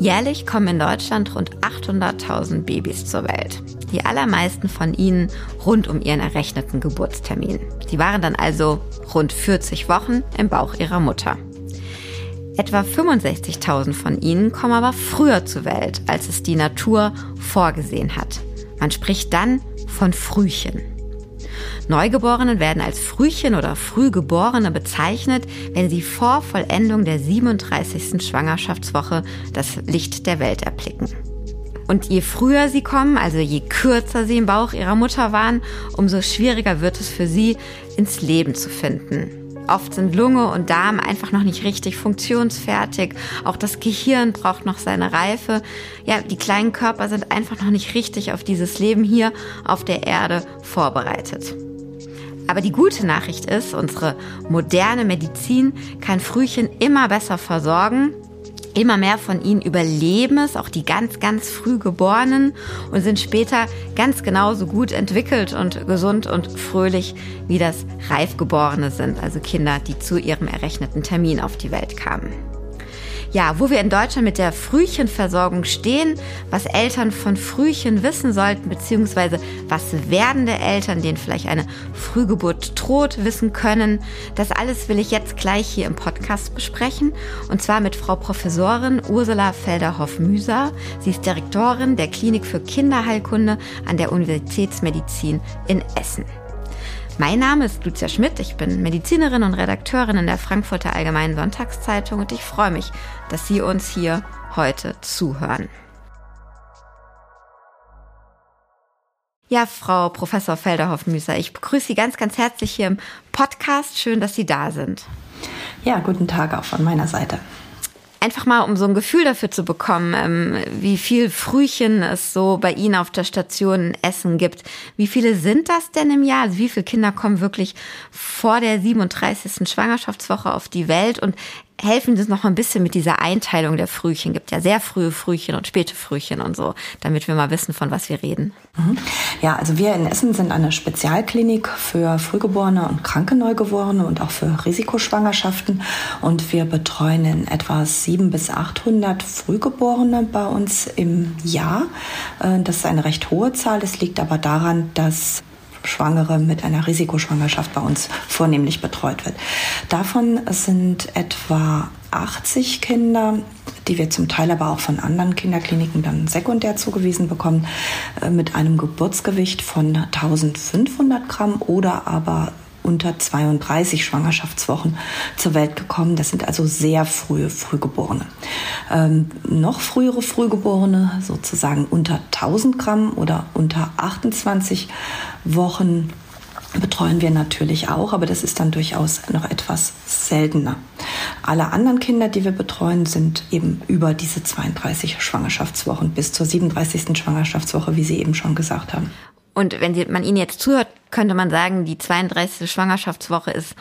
Jährlich kommen in Deutschland rund 800.000 Babys zur Welt. Die allermeisten von ihnen rund um ihren errechneten Geburtstermin. Sie waren dann also rund 40 Wochen im Bauch ihrer Mutter. Etwa 65.000 von ihnen kommen aber früher zur Welt, als es die Natur vorgesehen hat. Man spricht dann von Frühchen. Neugeborenen werden als Frühchen oder Frühgeborene bezeichnet, wenn sie vor Vollendung der 37. Schwangerschaftswoche das Licht der Welt erblicken. Und je früher sie kommen, also je kürzer sie im Bauch ihrer Mutter waren, umso schwieriger wird es für sie, ins Leben zu finden. Oft sind Lunge und Darm einfach noch nicht richtig funktionsfertig. Auch das Gehirn braucht noch seine Reife. Ja, die kleinen Körper sind einfach noch nicht richtig auf dieses Leben hier auf der Erde vorbereitet. Aber die gute Nachricht ist, unsere moderne Medizin kann Frühchen immer besser versorgen. Immer mehr von ihnen überleben es, auch die ganz, ganz früh geborenen und sind später ganz genauso gut entwickelt und gesund und fröhlich, wie das Reifgeborene sind, also Kinder, die zu ihrem errechneten Termin auf die Welt kamen ja, wo wir in Deutschland mit der Frühchenversorgung stehen, was Eltern von Frühchen wissen sollten, beziehungsweise was werdende Eltern, denen vielleicht eine Frühgeburt droht, wissen können. Das alles will ich jetzt gleich hier im Podcast besprechen. Und zwar mit Frau Professorin Ursula Felderhoff-Müser. Sie ist Direktorin der Klinik für Kinderheilkunde an der Universitätsmedizin in Essen. Mein Name ist Lucia Schmidt, ich bin Medizinerin und Redakteurin in der Frankfurter Allgemeinen Sonntagszeitung und ich freue mich, dass Sie uns hier heute zuhören. Ja, Frau Professor Felderhoff-Müser, ich begrüße Sie ganz, ganz herzlich hier im Podcast. Schön, dass Sie da sind. Ja, guten Tag auch von meiner Seite. Einfach mal, um so ein Gefühl dafür zu bekommen, ähm, wie viel Frühchen es so bei Ihnen auf der Station Essen gibt. Wie viele sind das denn im Jahr? Also wie viele Kinder kommen wirklich vor der 37. Schwangerschaftswoche auf die Welt? Und helfen uns noch ein bisschen mit dieser Einteilung der Frühchen. Gibt ja sehr frühe Frühchen und späte Frühchen und so, damit wir mal wissen, von was wir reden. Mhm. Ja, also wir in Essen sind eine Spezialklinik für Frühgeborene und kranke Neugeborene und auch für Risikoschwangerschaften. Und wir betreuen in etwa 700 bis 800 Frühgeborene bei uns im Jahr. Äh, das ist eine recht hohe Zahl. Das liegt aber daran, dass Schwangere mit einer Risikoschwangerschaft bei uns vornehmlich betreut wird. Davon sind etwa 80 Kinder, die wir zum Teil aber auch von anderen Kinderkliniken dann sekundär zugewiesen bekommen, äh, mit einem Geburtsgewicht von 1500 Gramm oder aber unter 32 Schwangerschaftswochen zur Welt gekommen. Das sind also sehr frühe Frühgeborene. Ähm, noch frühere Frühgeborene, sozusagen unter 1000 Gramm oder unter 28 Wochen, betreuen wir natürlich auch, aber das ist dann durchaus noch etwas seltener. Alle anderen Kinder, die wir betreuen, sind eben über diese 32 Schwangerschaftswochen bis zur 37. Schwangerschaftswoche, wie Sie eben schon gesagt haben. Und wenn man Ihnen jetzt zuhört, könnte man sagen, die 32. Schwangerschaftswoche ist,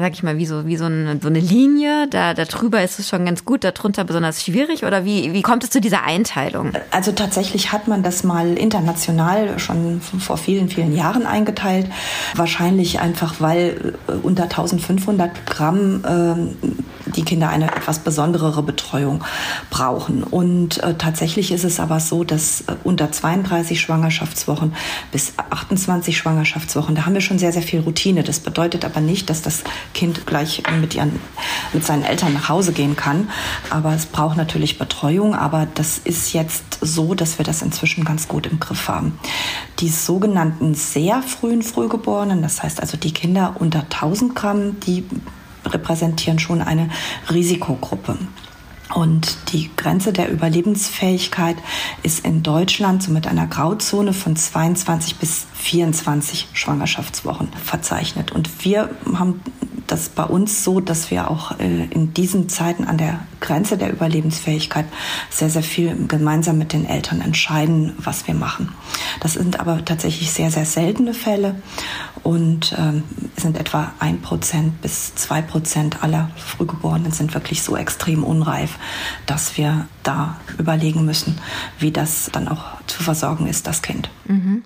sag ich mal, wie so, wie so eine, so eine Linie. Da, da drüber ist es schon ganz gut, darunter besonders schwierig. Oder wie, wie kommt es zu dieser Einteilung? Also tatsächlich hat man das mal international schon vor vielen, vielen Jahren eingeteilt. Wahrscheinlich einfach, weil äh, unter 1500 Gramm äh, die Kinder eine etwas besonderere Betreuung brauchen. Und äh, tatsächlich ist es aber so, dass äh, unter 32 Schwangerschaftswochen bis 28 Schwangerschaftswochen, da haben wir schon sehr, sehr viel Routine. Das bedeutet aber nicht, dass das Kind gleich mit, ihren, mit seinen Eltern nach Hause gehen kann. Aber es braucht natürlich Betreuung. Aber das ist jetzt so, dass wir das inzwischen ganz gut im Griff haben. Die sogenannten sehr frühen Frühgeborenen, das heißt also die Kinder unter 1000 Gramm, die repräsentieren schon eine Risikogruppe. Und die Grenze der Überlebensfähigkeit ist in Deutschland so mit einer Grauzone von 22 bis 24 Schwangerschaftswochen verzeichnet. Und wir haben das bei uns so, dass wir auch äh, in diesen Zeiten an der Grenze der Überlebensfähigkeit sehr, sehr viel gemeinsam mit den Eltern entscheiden, was wir machen. Das sind aber tatsächlich sehr, sehr seltene Fälle und ähm, sind etwa ein Prozent bis zwei Prozent aller Frühgeborenen sind wirklich so extrem unreif, dass wir da überlegen müssen, wie das dann auch zu versorgen ist, das Kind. Mhm.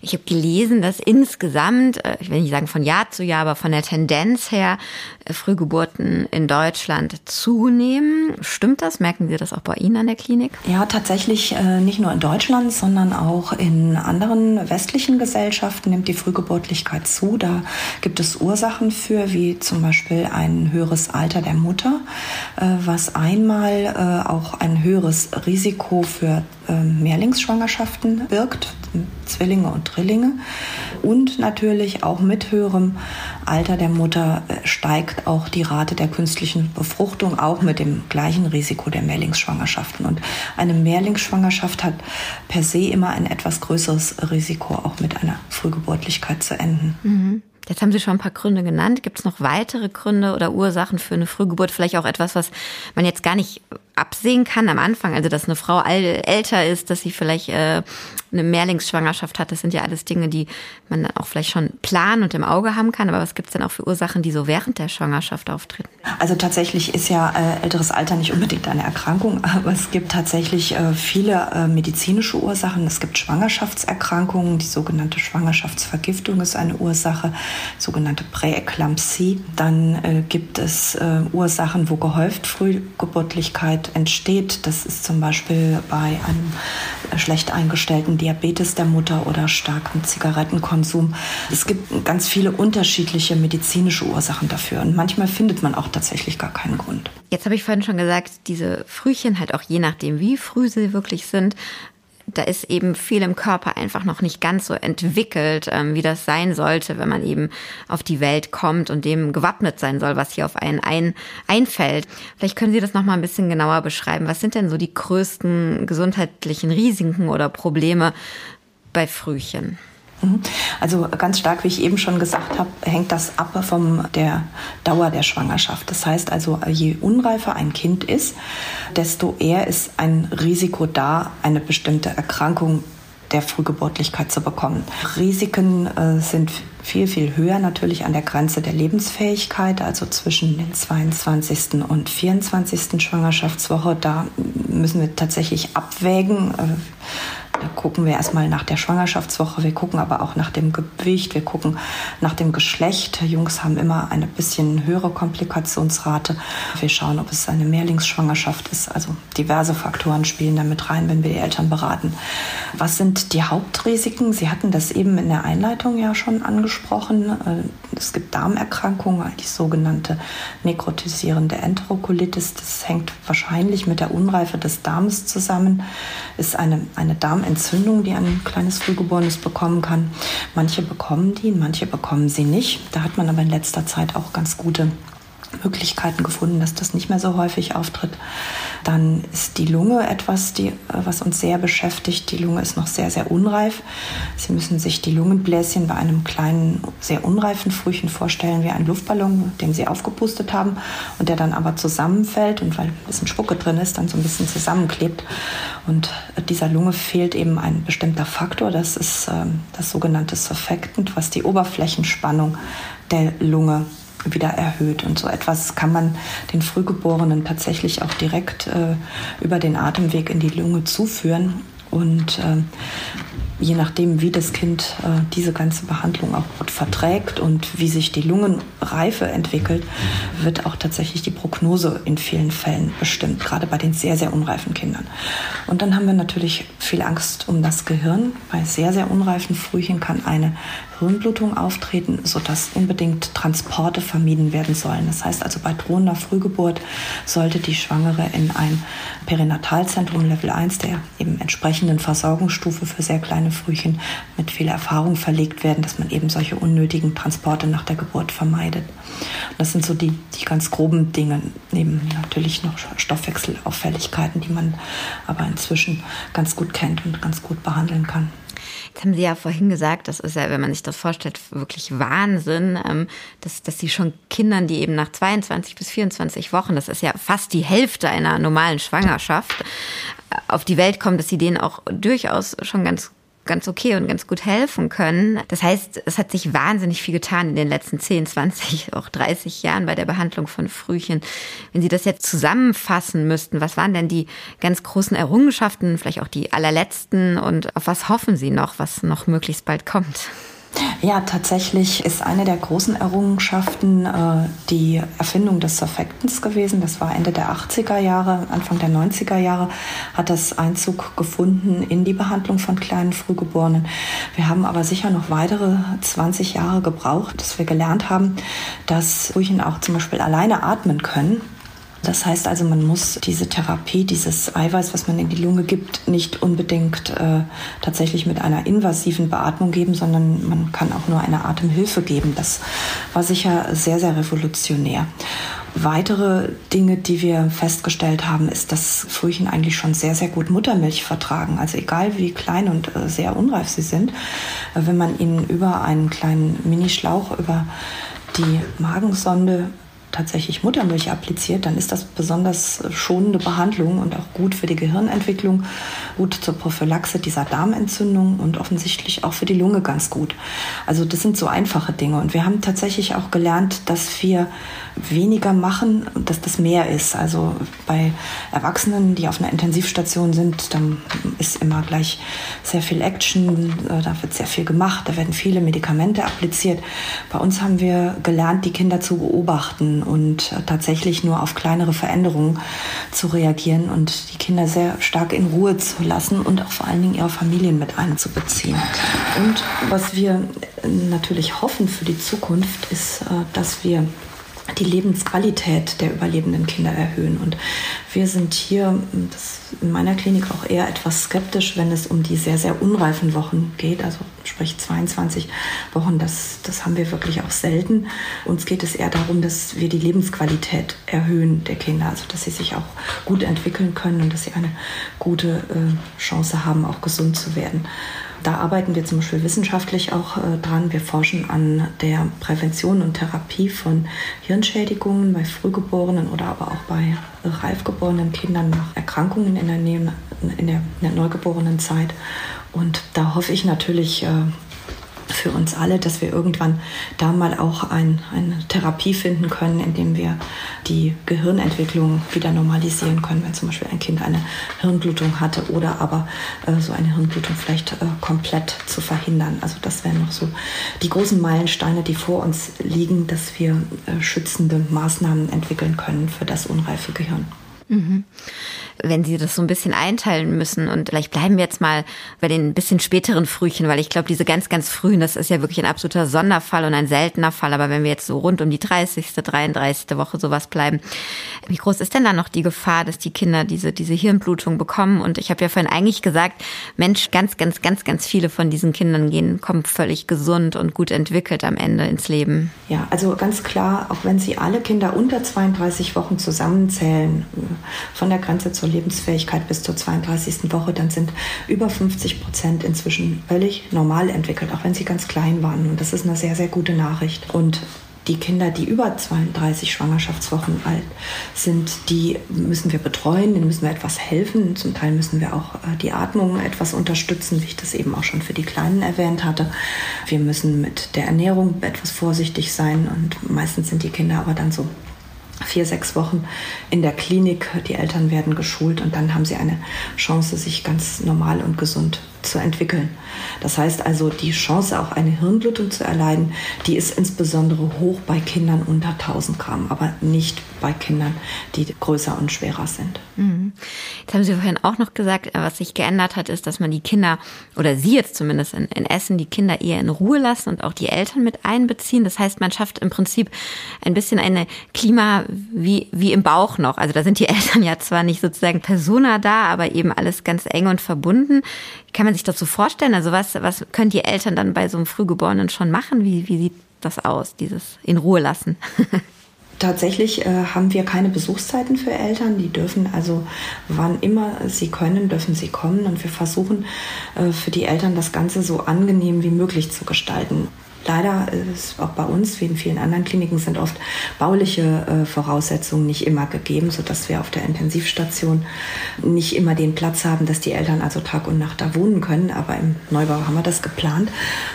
Ich habe gelesen, dass insgesamt, äh, ich will nicht sagen von Jahr zu Jahr, aber von der Tendenz her äh, Frühgeburten in Deutschland zunehmen. Stimmt das? Merken Sie das auch bei Ihnen an der Klinik? Ja, tatsächlich äh, nicht nur in Deutschland, sondern auch in anderen westlichen Gesellschaften nimmt die Frühgeburtlichkeit zu. Da gibt es Ursachen für, wie zum Beispiel ein höheres Alter der Mutter, was einmal auch ein höheres Risiko für ähm, Mehrlingsschwangerschaften birgt, Zwillinge und Drillinge. Und natürlich auch mit höherem Alter der Mutter äh, steigt auch die Rate der künstlichen Befruchtung, auch mit dem gleichen Risiko der Mehrlingsschwangerschaften. Und eine Mehrlingsschwangerschaft hat per se immer ein etwas größeres Risiko, auch mit einer Frühgeburtlichkeit zu enden. Mhm. Jetzt haben Sie schon ein paar Gründe genannt. Gibt es noch weitere Gründe oder Ursachen für eine Frühgeburt? Vielleicht auch etwas, was man jetzt gar nicht absehen kann am Anfang. Also, dass eine Frau älter ist, dass sie vielleicht äh, eine Mehrlingsschwangerschaft hat. Das sind ja alles Dinge, die man dann auch vielleicht schon planen und im Auge haben kann. Aber was gibt es denn auch für Ursachen, die so während der Schwangerschaft auftreten? Also tatsächlich ist ja äh, älteres Alter nicht unbedingt eine Erkrankung, aber es gibt tatsächlich äh, viele äh, medizinische Ursachen. Es gibt Schwangerschaftserkrankungen. Die sogenannte Schwangerschaftsvergiftung ist eine Ursache, sogenannte Präeklampsie. Dann äh, gibt es äh, Ursachen, wo gehäuft Frühgeburtlichkeit entsteht. Das ist zum Beispiel bei einem schlecht eingestellten Diabetes der Mutter oder starkem Zigarettenkonsum. Es gibt ganz viele unterschiedliche medizinische Ursachen dafür und manchmal findet man auch tatsächlich gar keinen Grund. Jetzt habe ich vorhin schon gesagt, diese Frühchen halt auch je nachdem, wie früh sie wirklich sind, da ist eben viel im Körper einfach noch nicht ganz so entwickelt, ähm, wie das sein sollte, wenn man eben auf die Welt kommt und dem gewappnet sein soll, was hier auf einen ein, einfällt. Vielleicht können Sie das noch mal ein bisschen genauer beschreiben. Was sind denn so die größten gesundheitlichen Risiken oder Probleme bei Frühchen? Mhm. Also ganz stark, wie ich eben schon gesagt habe, hängt das ab von der Dauer der Schwangerschaft. Das heißt also, je unreifer ein Kind ist, desto eher ist ein Risiko da, eine bestimmte Erkrankung der Frühgeburtlichkeit zu bekommen. Risiken äh, sind viel, viel höher natürlich an der Grenze der Lebensfähigkeit, also zwischen den 22. und 24. Schwangerschaftswoche. Da müssen wir tatsächlich abwägen. Äh, gucken wir erstmal nach der Schwangerschaftswoche, wir gucken aber auch nach dem Gewicht, wir gucken nach dem Geschlecht. Jungs haben immer eine bisschen höhere Komplikationsrate. Wir schauen, ob es eine Mehrlingsschwangerschaft ist. Also diverse Faktoren spielen damit rein, wenn wir die Eltern beraten. Was sind die Hauptrisiken? Sie hatten das eben in der Einleitung ja schon angesprochen. Äh, es gibt Darmerkrankungen, die sogenannte nekrotisierende Enterokolitis. Das hängt wahrscheinlich mit der Unreife des Darms zusammen. Ist eine, eine Darm Darmentzündung, die ein kleines Frühgeborenes bekommen kann. Manche bekommen die, manche bekommen sie nicht. Da hat man aber in letzter Zeit auch ganz gute Möglichkeiten gefunden, dass das nicht mehr so häufig auftritt. Dann ist die Lunge etwas, die, was uns sehr beschäftigt. Die Lunge ist noch sehr, sehr unreif. Sie müssen sich die Lungenbläschen bei einem kleinen, sehr unreifen Frühchen vorstellen wie ein Luftballon, den Sie aufgepustet haben und der dann aber zusammenfällt und weil ein bisschen Spucke drin ist, dann so ein bisschen zusammenklebt. Und dieser Lunge fehlt eben ein bestimmter Faktor. Das ist ähm, das sogenannte Surfactant, was die Oberflächenspannung der Lunge wieder erhöht. Und so etwas kann man den Frühgeborenen tatsächlich auch direkt äh, über den Atemweg in die Lunge zuführen. Und äh, je nachdem, wie das Kind äh, diese ganze Behandlung auch gut verträgt und wie sich die Lungenreife entwickelt, wird auch tatsächlich die Prognose in vielen Fällen bestimmt, gerade bei den sehr, sehr unreifen Kindern. Und dann haben wir natürlich viel Angst um das Gehirn. Bei sehr, sehr unreifen Frühchen kann eine Hirnblutung auftreten, sodass unbedingt Transporte vermieden werden sollen. Das heißt also, bei drohender Frühgeburt sollte die Schwangere in ein Perinatalzentrum Level 1 der eben entsprechenden Versorgungsstufe für sehr kleine Frühchen mit viel Erfahrung verlegt werden, dass man eben solche unnötigen Transporte nach der Geburt vermeidet. Und das sind so die, die ganz groben Dinge, neben natürlich noch Stoffwechselauffälligkeiten, die man aber inzwischen ganz gut kennt und ganz gut behandeln kann. Jetzt haben Sie ja vorhin gesagt, das ist ja, wenn man sich das vorstellt, wirklich Wahnsinn, ähm, dass, dass Sie schon Kindern, die eben nach 22 bis 24 Wochen, das ist ja fast die Hälfte einer normalen Schwangerschaft, auf die Welt kommen, dass Sie denen auch durchaus schon ganz ganz okay und ganz gut helfen können. Das heißt, es hat sich wahnsinnig viel getan in den letzten 10, 20, auch 30 Jahren bei der Behandlung von Frühchen. Wenn Sie das jetzt zusammenfassen müssten, was waren denn die ganz großen Errungenschaften, vielleicht auch die allerletzten und auf was hoffen Sie noch, was noch möglichst bald kommt? Ja, tatsächlich ist eine der großen Errungenschaften äh, die Erfindung des Surfactants gewesen. Das war Ende der 80er Jahre, Anfang der 90er Jahre hat das Einzug gefunden in die Behandlung von kleinen Frühgeborenen. Wir haben aber sicher noch weitere 20 Jahre gebraucht, dass wir gelernt haben, dass Frühchen auch zum Beispiel alleine atmen können. Das heißt also, man muss diese Therapie, dieses Eiweiß, was man in die Lunge gibt, nicht unbedingt äh, tatsächlich mit einer invasiven Beatmung geben, sondern man kann auch nur eine Atemhilfe geben. Das war sicher sehr, sehr revolutionär. Weitere Dinge, die wir festgestellt haben, ist, dass Frühchen eigentlich schon sehr, sehr gut Muttermilch vertragen. Also egal wie klein und äh, sehr unreif sie sind, äh, wenn man ihnen über einen kleinen Minischlauch über die Magensonde tatsächlich Muttermilch appliziert, dann ist das besonders schonende Behandlung und auch gut für die Gehirnentwicklung, gut zur Prophylaxe dieser Darmentzündung und offensichtlich auch für die Lunge ganz gut. Also das sind so einfache Dinge. Und wir haben tatsächlich auch gelernt, dass wir weniger machen und dass das mehr ist. Also bei Erwachsenen, die auf einer Intensivstation sind, dann ist immer gleich sehr viel Action, äh, da wird sehr viel gemacht, da werden viele Medikamente appliziert. Bei uns haben wir gelernt, die Kinder zu beobachten und tatsächlich nur auf kleinere Veränderungen zu reagieren und die Kinder sehr stark in Ruhe zu lassen und auch vor allen Dingen ihre Familien mit einzubeziehen. Und was wir natürlich hoffen für die Zukunft ist, äh, dass wir die Lebensqualität der überlebenden Kinder erhöhen. Und wir sind hier in meiner Klinik auch eher etwas skeptisch, wenn es um die sehr, sehr unreifen Wochen geht, also sprich 22 Wochen. Das, das haben wir wirklich auch selten. Uns geht es eher darum, dass wir die Lebensqualität erhöhen der Kinder, also dass sie sich auch gut entwickeln können und dass sie eine gute äh, Chance haben, auch gesund zu werden. Da arbeiten wir zum Beispiel wissenschaftlich auch äh, dran. Wir forschen an der Prävention und Therapie von Hirnschädigungen bei Frühgeborenen oder aber auch bei reifgeborenen Kindern nach Erkrankungen in der, Nähe, in der, in der neugeborenen Zeit. Und da hoffe ich natürlich, äh, für uns alle, dass wir irgendwann da mal auch ein, eine Therapie finden können, indem wir die Gehirnentwicklung wieder normalisieren können, wenn zum Beispiel ein Kind eine Hirnblutung hatte oder aber äh, so eine Hirnblutung vielleicht äh, komplett zu verhindern. Also das wären noch so die großen Meilensteine, die vor uns liegen, dass wir äh, schützende Maßnahmen entwickeln können für das unreife Gehirn. Mhm wenn Sie das so ein bisschen einteilen müssen und vielleicht bleiben wir jetzt mal bei den bisschen späteren Frühchen, weil ich glaube, diese ganz, ganz frühen, das ist ja wirklich ein absoluter Sonderfall und ein seltener Fall. Aber wenn wir jetzt so rund um die 30., 33. Woche sowas bleiben, wie groß ist denn da noch die Gefahr, dass die Kinder diese, diese Hirnblutung bekommen? Und ich habe ja vorhin eigentlich gesagt, Mensch, ganz, ganz, ganz, ganz viele von diesen Kindern gehen, kommen völlig gesund und gut entwickelt am Ende ins Leben. Ja, also ganz klar, auch wenn Sie alle Kinder unter 32 Wochen zusammenzählen, von der Grenze zur Lebensfähigkeit bis zur 32. Woche, dann sind über 50 Prozent inzwischen völlig normal entwickelt, auch wenn sie ganz klein waren. Und das ist eine sehr, sehr gute Nachricht. Und die Kinder, die über 32 Schwangerschaftswochen alt sind, die müssen wir betreuen, denen müssen wir etwas helfen. Zum Teil müssen wir auch äh, die Atmung etwas unterstützen, wie ich das eben auch schon für die Kleinen erwähnt hatte. Wir müssen mit der Ernährung etwas vorsichtig sein und meistens sind die Kinder aber dann so vier, sechs Wochen in der Klinik. Die Eltern werden geschult und dann haben sie eine Chance, sich ganz normal und gesund zu entwickeln. Das heißt also, die Chance, auch eine Hirnblutung zu erleiden, die ist insbesondere hoch bei Kindern unter 1000 Gramm, aber nicht bei Kindern, die größer und schwerer sind. Mhm. Jetzt haben Sie vorhin auch noch gesagt, was sich geändert hat, ist, dass man die Kinder, oder Sie jetzt zumindest in, in Essen, die Kinder eher in Ruhe lassen und auch die Eltern mit einbeziehen. Das heißt, man schafft im Prinzip ein bisschen eine Klima wie, wie im Bauch noch. Also da sind die Eltern ja zwar nicht sozusagen persona da, aber eben alles ganz eng und verbunden. Kann man sich das so vorstellen? Also was, was können die Eltern dann bei so einem Frühgeborenen schon machen? Wie, wie sieht das aus, dieses in Ruhe lassen? Tatsächlich äh, haben wir keine Besuchszeiten für Eltern. Die dürfen also, wann immer sie können, dürfen sie kommen. Und wir versuchen äh, für die Eltern das Ganze so angenehm wie möglich zu gestalten. Leider ist auch bei uns, wie in vielen anderen Kliniken, sind oft bauliche äh, Voraussetzungen nicht immer gegeben, sodass wir auf der Intensivstation nicht immer den Platz haben, dass die Eltern also Tag und Nacht da wohnen können. Aber im Neubau haben wir das geplant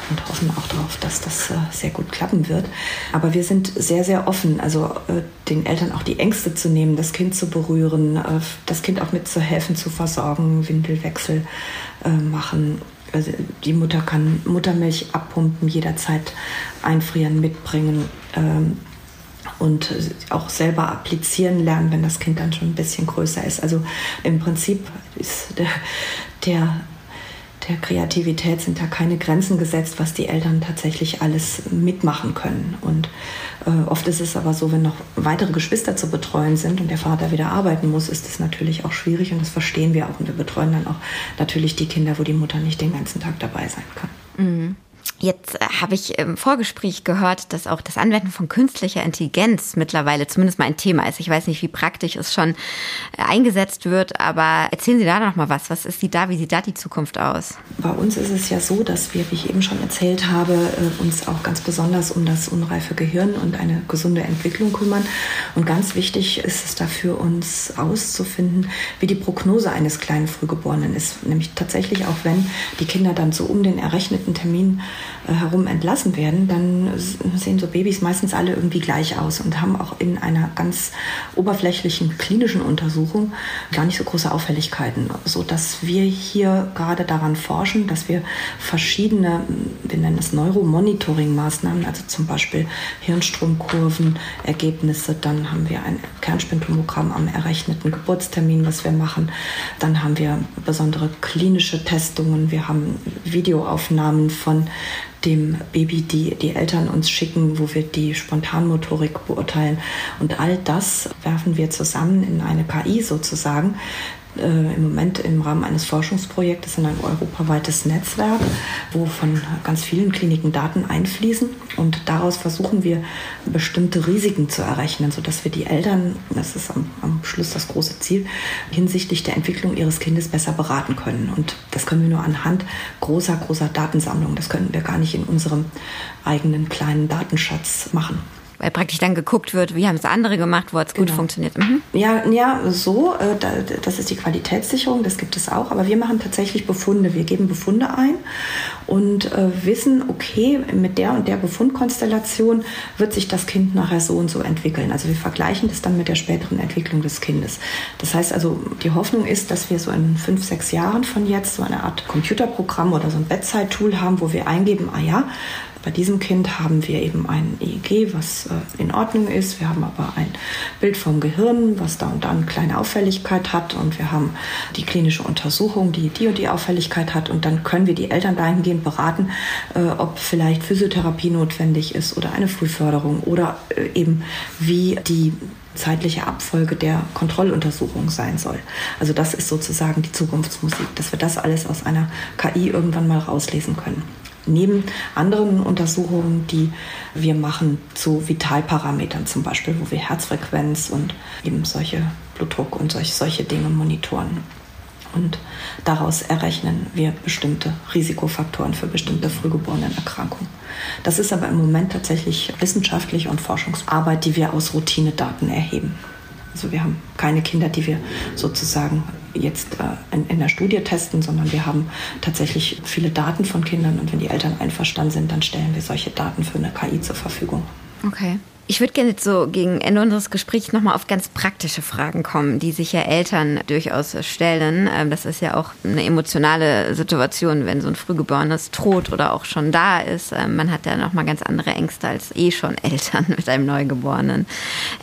und hoffen auch darauf, dass das äh, sehr gut klappen wird. Aber wir sind sehr, sehr offen, also äh, den Eltern auch die Ängste zu nehmen, das Kind zu berühren, äh, das Kind auch mitzuhelfen, zu versorgen, Windelwechsel äh, machen also die Mutter kann Muttermilch abpumpen, jederzeit einfrieren, mitbringen ähm, und auch selber applizieren lernen, wenn das Kind dann schon ein bisschen größer ist. Also im Prinzip ist der, der der Kreativität sind da keine Grenzen gesetzt, was die Eltern tatsächlich alles mitmachen können. Und äh, oft ist es aber so, wenn noch weitere Geschwister zu betreuen sind und der Vater wieder arbeiten muss, ist es natürlich auch schwierig und das verstehen wir auch. Und wir betreuen dann auch natürlich die Kinder, wo die Mutter nicht den ganzen Tag dabei sein kann. Mhm. Jetzt äh, habe ich im Vorgespräch gehört, dass auch das Anwenden von künstlicher Intelligenz mittlerweile zumindest mal ein Thema ist. Ich weiß nicht, wie praktisch es schon äh, eingesetzt wird, aber erzählen Sie da noch mal was. Was ist die da? Wie sieht da die Zukunft aus? Bei uns ist es ja so, dass wir, wie ich eben schon erzählt habe, äh, uns auch ganz besonders um das unreife Gehirn und eine gesunde Entwicklung kümmern. Und ganz wichtig ist es dafür, uns auszufinden, wie die Prognose eines kleinen Frühgeborenen ist. Nämlich tatsächlich auch, wenn die Kinder dann so um den errechneten Termin herum entlassen werden, dann sehen so Babys meistens alle irgendwie gleich aus und haben auch in einer ganz oberflächlichen klinischen Untersuchung gar nicht so große Auffälligkeiten, so dass wir hier gerade daran forschen, dass wir verschiedene, wir nennen es Neuromonitoring-Maßnahmen, also zum Beispiel Hirnstromkurven, Ergebnisse, dann haben wir ein Kernspintomogramm am errechneten Geburtstermin, was wir machen, dann haben wir besondere klinische Testungen, wir haben Videoaufnahmen von dem Baby die die Eltern uns schicken, wo wir die Spontanmotorik beurteilen. Und all das werfen wir zusammen in eine KI sozusagen, äh, im Moment im Rahmen eines Forschungsprojektes in ein europaweites Netzwerk, wo von ganz vielen Kliniken Daten einfließen. Und daraus versuchen wir bestimmte Risiken zu errechnen, sodass wir die Eltern, das ist am, am Schluss das große Ziel, hinsichtlich der Entwicklung ihres Kindes besser beraten können. Und das können wir nur anhand großer, großer Datensammlungen. Das können wir gar nicht in unserem eigenen kleinen Datenschatz machen weil praktisch dann geguckt wird, wie haben es andere gemacht, wo hat es genau. gut funktioniert. Mhm. Ja, ja, so, äh, das ist die Qualitätssicherung, das gibt es auch, aber wir machen tatsächlich Befunde. Wir geben Befunde ein und äh, wissen, okay, mit der und der Befundkonstellation wird sich das Kind nachher so und so entwickeln. Also wir vergleichen das dann mit der späteren Entwicklung des Kindes. Das heißt also, die Hoffnung ist, dass wir so in fünf, sechs Jahren von jetzt so eine Art Computerprogramm oder so ein Bedside-Tool haben, wo wir eingeben, ah ja, bei diesem Kind haben wir eben ein EEG, was äh, in Ordnung ist. Wir haben aber ein Bild vom Gehirn, was da und da eine kleine Auffälligkeit hat. Und wir haben die klinische Untersuchung, die die und die Auffälligkeit hat. Und dann können wir die Eltern dahingehend beraten, äh, ob vielleicht Physiotherapie notwendig ist oder eine Frühförderung oder äh, eben wie die zeitliche Abfolge der Kontrolluntersuchung sein soll. Also das ist sozusagen die Zukunftsmusik, dass wir das alles aus einer KI irgendwann mal rauslesen können neben anderen Untersuchungen, die wir machen zu Vitalparametern zum Beispiel, wo wir Herzfrequenz und eben solche Blutdruck und solche, solche Dinge monitoren. Und daraus errechnen wir bestimmte Risikofaktoren für bestimmte frühgeborenen Erkrankungen. Das ist aber im Moment tatsächlich wissenschaftliche und Forschungsarbeit, die wir aus Routinedaten erheben. Also wir haben keine Kinder, die wir sozusagen jetzt äh, in, in der Studie testen, sondern wir haben tatsächlich viele Daten von Kindern und wenn die Eltern einverstanden sind, dann stellen wir solche Daten für eine KI zur Verfügung. Okay. Ich würde gerne so gegen Ende unseres Gesprächs nochmal auf ganz praktische Fragen kommen, die sich ja Eltern durchaus stellen. Ähm, das ist ja auch eine emotionale Situation, wenn so ein Frühgeborenes tot oder auch schon da ist. Ähm, man hat ja nochmal ganz andere Ängste als eh schon Eltern mit einem Neugeborenen.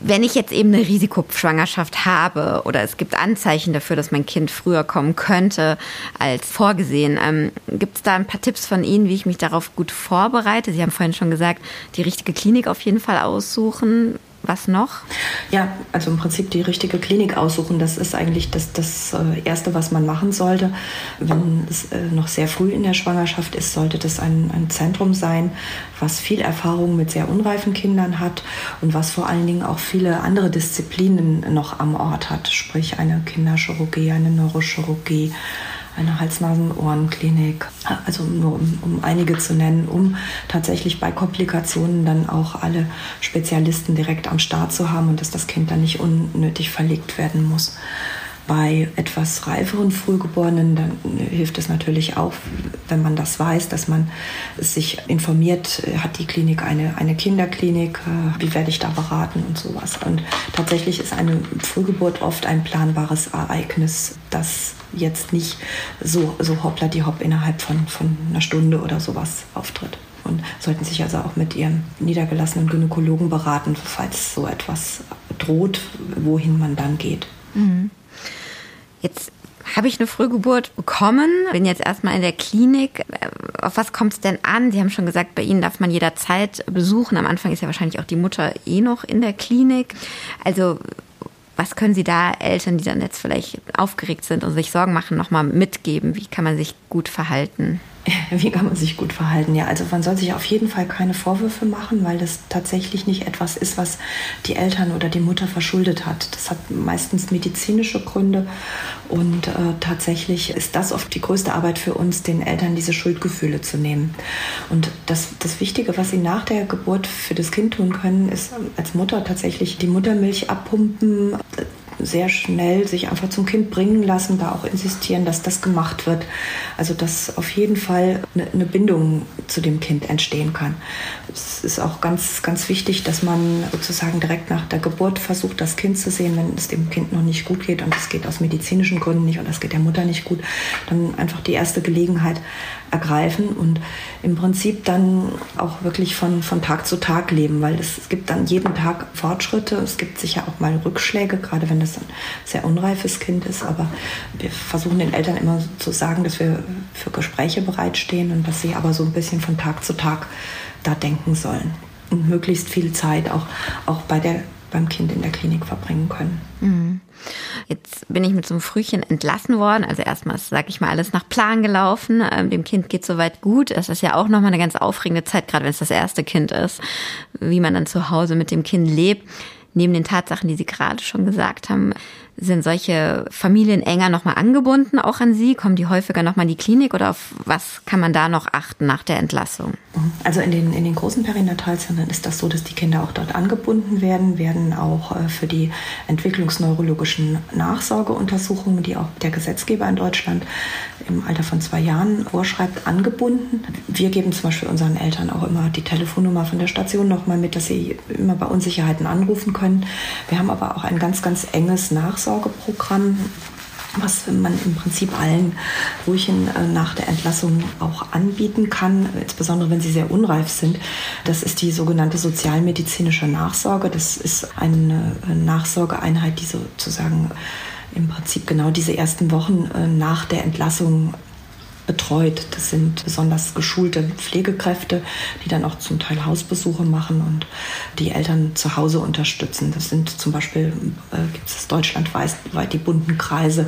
Wenn ich jetzt eben eine Risikoschwangerschaft habe oder es gibt Anzeichen dafür, dass mein Kind früher kommen könnte als vorgesehen, ähm, gibt es da ein paar Tipps von Ihnen, wie ich mich darauf gut vorbereite? Sie haben vorhin schon gesagt, die richtige Klinik auf jeden Fall aus aussuchen? Was noch? Ja, also im Prinzip die richtige Klinik aussuchen. Das ist eigentlich das, das äh, Erste, was man machen sollte. Wenn es äh, noch sehr früh in der Schwangerschaft ist, sollte das ein, ein Zentrum sein, was viel Erfahrung mit sehr unreifen Kindern hat und was vor allen Dingen auch viele andere Disziplinen noch am Ort hat. Sprich eine Kinderchirurgie, eine Neurochirurgie, eine Hals-Nasen-Ohren-Klinik, also nur um, um einige zu nennen, um tatsächlich bei Komplikationen dann auch alle Spezialisten direkt am Start zu haben und dass das Kind dann nicht unnötig verlegt werden muss. Bei etwas reiferen Frühgeborenen dann hilft es natürlich auch, wenn man das weiß, dass man sich informiert, hat die Klinik eine, eine Kinderklinik, wie werde ich da beraten und sowas. Und tatsächlich ist eine Frühgeburt oft ein planbares Ereignis, das jetzt nicht so, so hoppla die hopp innerhalb von, von einer Stunde oder sowas auftritt und sollten sich also auch mit ihrem niedergelassenen Gynäkologen beraten, falls so etwas droht, wohin man dann geht. Mhm. Jetzt habe ich eine Frühgeburt bekommen, bin jetzt erstmal in der Klinik. Auf was kommt es denn an? Sie haben schon gesagt, bei Ihnen darf man jederzeit besuchen. Am Anfang ist ja wahrscheinlich auch die Mutter eh noch in der Klinik. Also was können Sie da Eltern, die dann jetzt vielleicht aufgeregt sind und sich Sorgen machen, nochmal mitgeben? Wie kann man sich gut verhalten? Wie kann man sich gut verhalten? Ja, also man soll sich auf jeden Fall keine Vorwürfe machen, weil das tatsächlich nicht etwas ist, was die Eltern oder die Mutter verschuldet hat. Das hat meistens medizinische Gründe und äh, tatsächlich ist das oft die größte Arbeit für uns, den Eltern diese Schuldgefühle zu nehmen. Und das, das Wichtige, was sie nach der Geburt für das Kind tun können, ist als Mutter tatsächlich die Muttermilch abpumpen, sehr schnell sich einfach zum Kind bringen lassen, da auch insistieren, dass das gemacht wird. Also dass auf jeden Fall eine, Bindung zu dem Kind entstehen kann. Es ist auch ganz, ganz wichtig, dass man sozusagen direkt nach der Geburt versucht, das Kind zu sehen, wenn es dem Kind noch nicht gut geht und es geht aus medizinischen Gründen nicht und es geht der Mutter nicht gut, dann einfach die erste Gelegenheit ergreifen und im Prinzip dann auch wirklich von, von Tag zu Tag leben, weil es, es gibt dann jeden Tag Fortschritte, es gibt sicher auch mal Rückschläge, gerade wenn das ein sehr unreifes Kind ist, aber wir versuchen den Eltern immer zu sagen, dass wir für Gespräche bereitstehen und dass sie aber so ein bisschen von Tag zu Tag da denken sollen und möglichst viel Zeit auch, auch bei der, beim Kind in der Klinik verbringen können. Mhm. Jetzt bin ich mit so einem Frühchen entlassen worden. Also erstmal ist, sag ich mal, alles nach Plan gelaufen. Ähm, dem Kind geht soweit gut. Es ist ja auch nochmal eine ganz aufregende Zeit, gerade wenn es das erste Kind ist, wie man dann zu Hause mit dem Kind lebt. Neben den Tatsachen, die Sie gerade schon gesagt haben, sind solche Familien enger nochmal angebunden auch an Sie? Kommen die häufiger nochmal in die Klinik oder auf was kann man da noch achten nach der Entlassung? Also in den, in den großen Perinatalzentren ist das so, dass die Kinder auch dort angebunden werden, werden auch äh, für die entwicklungsneurologischen Nachsorgeuntersuchungen, die auch der Gesetzgeber in Deutschland im Alter von zwei Jahren vorschreibt, angebunden. Wir geben zum Beispiel unseren Eltern auch immer die Telefonnummer von der Station nochmal mit, dass sie immer bei Unsicherheiten anrufen können. Wir haben aber auch ein ganz, ganz enges Nachsorgeprogramm was man im Prinzip allen Ruhigen äh, nach der Entlassung auch anbieten kann, insbesondere wenn sie sehr unreif sind. Das ist die sogenannte sozialmedizinische Nachsorge. Das ist eine Nachsorgeeinheit, die sozusagen im Prinzip genau diese ersten Wochen äh, nach der Entlassung betreut. Das sind besonders geschulte Pflegekräfte, die dann auch zum Teil Hausbesuche machen und die Eltern zu Hause unterstützen. Das sind zum Beispiel, äh, gibt es deutschlandweit die bunten Kreise,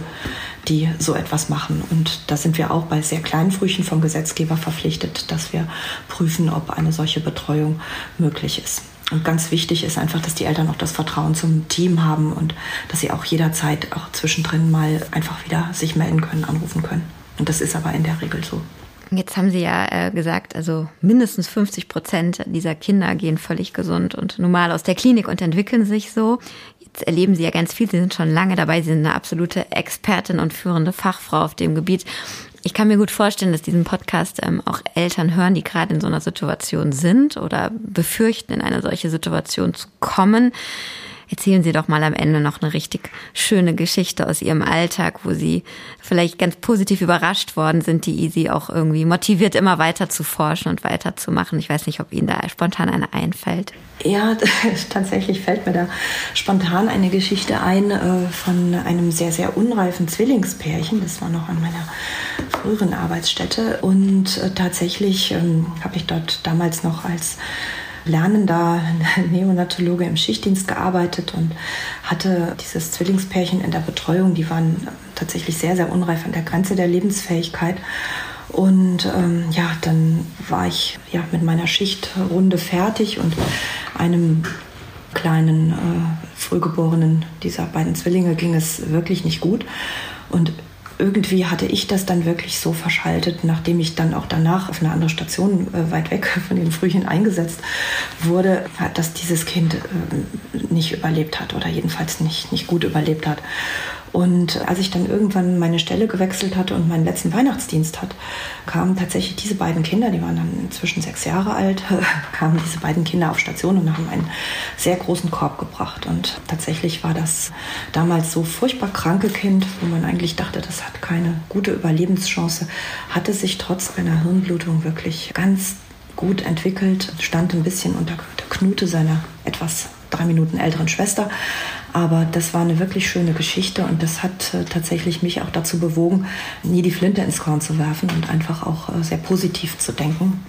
die so etwas machen. Und da sind wir auch bei sehr kleinen Frühchen vom Gesetzgeber verpflichtet, dass wir prüfen, ob eine solche Betreuung möglich ist. Und ganz wichtig ist einfach, dass die Eltern auch das Vertrauen zum Team haben und dass sie auch jederzeit auch zwischendrin mal einfach wieder sich melden können, anrufen können. Und das ist aber in der Regel so. Jetzt haben Sie ja äh, gesagt, also mindestens 50 Prozent dieser Kinder gehen völlig gesund und normal aus der Klinik und entwickeln sich so. Jetzt erleben Sie ja ganz viel. Sie sind schon lange dabei. Sie sind eine absolute Expertin und führende Fachfrau auf dem Gebiet. Ich kann mir gut vorstellen, dass diesen Podcast ähm, auch Eltern hören, die gerade in so einer Situation sind oder befürchten, in eine solche Situation zu kommen. Erzählen Sie doch mal am Ende noch eine richtig schöne Geschichte aus Ihrem Alltag, wo Sie vielleicht ganz positiv überrascht worden sind, die Sie auch irgendwie motiviert, immer weiter zu forschen und weiterzumachen. Ich weiß nicht, ob Ihnen da spontan eine einfällt. Ja, tatsächlich fällt mir da spontan eine Geschichte ein äh, von einem sehr, sehr unreifen Zwillingspärchen. Das war noch an meiner früheren Arbeitsstätte. Und äh, tatsächlich ähm, habe ich dort damals noch als lernender Neonatologe im Schichtdienst gearbeitet und hatte dieses Zwillingspärchen in der Betreuung. Die waren tatsächlich sehr, sehr unreif an der Grenze der Lebensfähigkeit. Und ähm, ja, dann war ich ja mit meiner Schichtrunde fertig und einem kleinen äh, Frühgeborenen dieser beiden Zwillinge ging es wirklich nicht gut. Und irgendwie hatte ich das dann wirklich so verschaltet, nachdem ich dann auch danach auf eine andere Station äh, weit weg von den Frühchen eingesetzt wurde, dass dieses Kind äh, nicht überlebt hat oder jedenfalls nicht, nicht gut überlebt hat. Und als ich dann irgendwann meine Stelle gewechselt hatte und meinen letzten Weihnachtsdienst hat, kamen tatsächlich diese beiden Kinder, die waren dann inzwischen sechs Jahre alt, kamen diese beiden Kinder auf Station und haben einen sehr großen Korb gebracht. Und tatsächlich war das damals so furchtbar kranke Kind, wo man eigentlich dachte, das hat keine gute Überlebenschance, hatte sich trotz einer Hirnblutung wirklich ganz gut entwickelt, stand ein bisschen unter der Knute seiner etwas drei Minuten älteren Schwester. Aber das war eine wirklich schöne Geschichte und das hat äh, tatsächlich mich auch dazu bewogen, nie die Flinte ins Korn zu werfen und einfach auch äh, sehr positiv zu denken.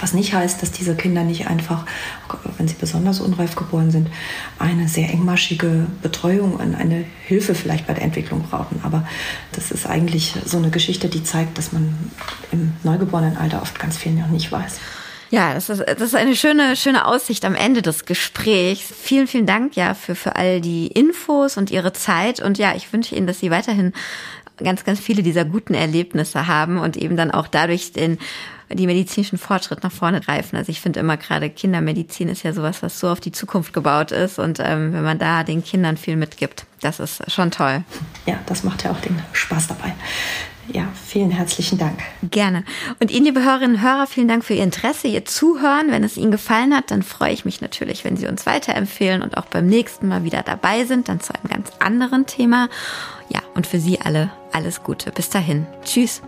Was nicht heißt, dass diese Kinder nicht einfach, wenn sie besonders unreif geboren sind, eine sehr engmaschige Betreuung und eine Hilfe vielleicht bei der Entwicklung brauchen. Aber das ist eigentlich so eine Geschichte, die zeigt, dass man im Neugeborenenalter oft ganz viel noch nicht weiß. Ja, das ist, das ist eine schöne, schöne Aussicht am Ende des Gesprächs. Vielen, vielen Dank ja für, für all die Infos und Ihre Zeit. Und ja, ich wünsche Ihnen, dass Sie weiterhin ganz, ganz viele dieser guten Erlebnisse haben und eben dann auch dadurch den die medizinischen Fortschritt nach vorne greifen. Also ich finde immer gerade Kindermedizin ist ja sowas, was so auf die Zukunft gebaut ist. Und ähm, wenn man da den Kindern viel mitgibt, das ist schon toll. Ja, das macht ja auch den Spaß dabei. Ja, vielen herzlichen Dank. Gerne. Und Ihnen, liebe Hörerinnen und Hörer, vielen Dank für Ihr Interesse, Ihr Zuhören. Wenn es Ihnen gefallen hat, dann freue ich mich natürlich, wenn Sie uns weiterempfehlen und auch beim nächsten Mal wieder dabei sind, dann zu einem ganz anderen Thema. Ja, und für Sie alle alles Gute. Bis dahin. Tschüss.